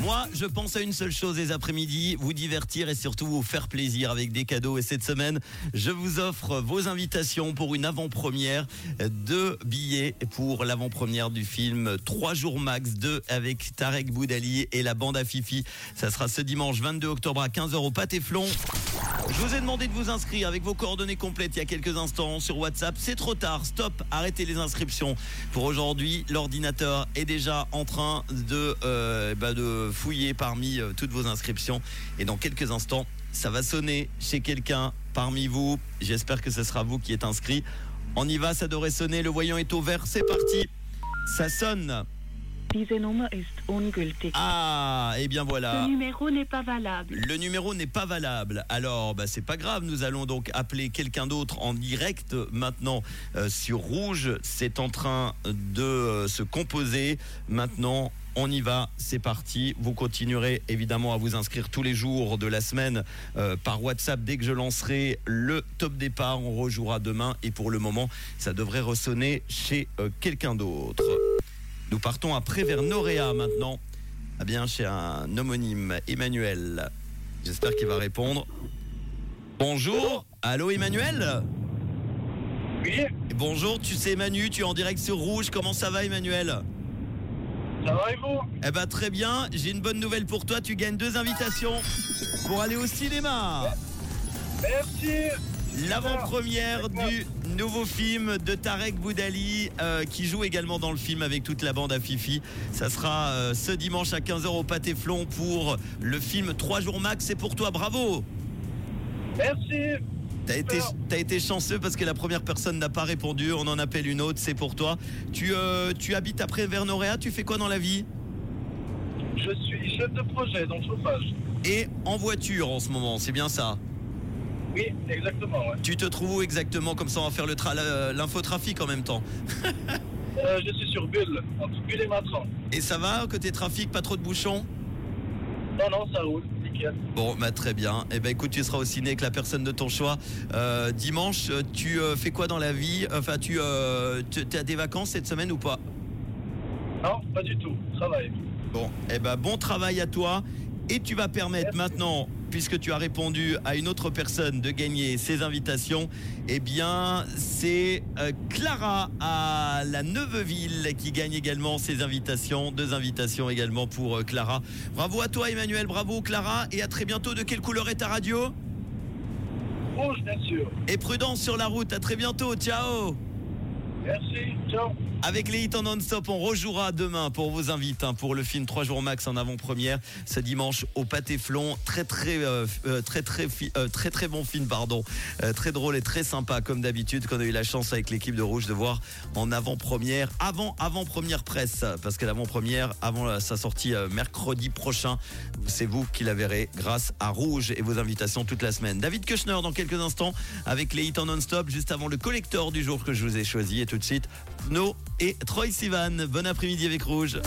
Moi, je pense à une seule chose les après-midi, vous divertir et surtout vous faire plaisir avec des cadeaux. Et cette semaine, je vous offre vos invitations pour une avant-première de billets pour l'avant-première du film 3 jours max 2 avec Tarek Boudali et la bande à Fifi. Ça sera ce dimanche 22 octobre à 15h au Pâté-Flon. Je vous ai demandé de vous inscrire avec vos coordonnées complètes il y a quelques instants sur WhatsApp. C'est trop tard, stop, arrêtez les inscriptions. Pour aujourd'hui, l'ordinateur est déjà en train de, euh, bah, de fouiller parmi euh, toutes vos inscriptions. Et dans quelques instants, ça va sonner chez quelqu'un parmi vous. J'espère que ce sera vous qui êtes inscrit. On y va, ça devrait sonner. Le voyant est au vert, c'est parti. Ça sonne. Diese Nummer ist ungültig. Ah, et bien voilà. Ce numéro n'est pas valable. Le numéro n'est pas valable. Alors, bah, c'est pas grave. Nous allons donc appeler quelqu'un d'autre en direct maintenant euh, sur Rouge. C'est en train de euh, se composer. Maintenant, on y va. C'est parti. Vous continuerez évidemment à vous inscrire tous les jours de la semaine euh, par WhatsApp dès que je lancerai le top départ. On rejouera demain. Et pour le moment, ça devrait ressonner chez euh, quelqu'un d'autre. Nous partons après vers Noréa maintenant. Ah bien, chez un homonyme, Emmanuel. J'espère qu'il va répondre. Bonjour. Allô, Emmanuel Oui, Bonjour, tu sais Manu, tu es en direct sur Rouge. Comment ça va, Emmanuel ça va et vous Eh ben très bien. J'ai une bonne nouvelle pour toi. Tu gagnes deux invitations pour aller au cinéma. Merci L'avant-première du nouveau film de Tarek Boudali euh, qui joue également dans le film avec toute la bande à Fifi. Ça sera euh, ce dimanche à 15h au Pâté-Flon pour le film 3 jours max. C'est pour toi, bravo Merci T'as été, Super. t'as été chanceux parce que la première personne n'a pas répondu. On en appelle une autre, c'est pour toi. Tu, euh, tu habites après Vernoréa, tu fais quoi dans la vie? Je suis chef de projet dans le chauffage. Et en voiture en ce moment, c'est bien ça? Oui, exactement, ouais. Tu te trouves où exactement Comme ça on va faire l'infotrafic en même temps. Euh, je suis sur Bulle, entre Bulle et Matran. Et ça va côté trafic, pas trop de bouchons? Non, non, ça roule, nickel. Bon, bah très bien. Eh ben écoute, tu seras au ciné avec la personne de ton choix. Euh, dimanche, euh, tu euh, fais quoi dans la vie? Enfin, tu, as des vacances cette semaine ou pas? Non, pas du tout, travail. Bon, eh ben bon travail à toi. Et tu vas permettre Merci. maintenant, puisque tu as répondu à une autre personne de gagner ses invitations, eh bien c'est euh, Clara à la Neuveville qui gagne également ses invitations. Deux invitations également pour euh, Clara. Bravo à toi Emmanuel, bravo Clara et à très bientôt. De quelle couleur est ta radio? Rouge, bien sûr. Et prudence sur la route, à très bientôt, ciao Merci, ciao. Avec les hits en non-stop, on rejouera demain pour vos invites hein, pour le film 3 jours max en avant-première ce dimanche au Pâté-Flon. Très très euh, euh, très très euh, très très bon film pardon, très drôle et très sympa comme d'habitude qu'on a eu la chance avec l'équipe de Rouge de voir en avant-première, avant avant-première presse parce que l'avant-première avant sa sortie mercredi prochain, c'est vous qui la verrez grâce à Rouge et vos invitations toute la semaine. David Kushner dans quelques instants avec les hits en non-stop juste avant le collector du jour que je vous ai choisi et tout No et Troy Sivan. Bon après-midi avec Rouge.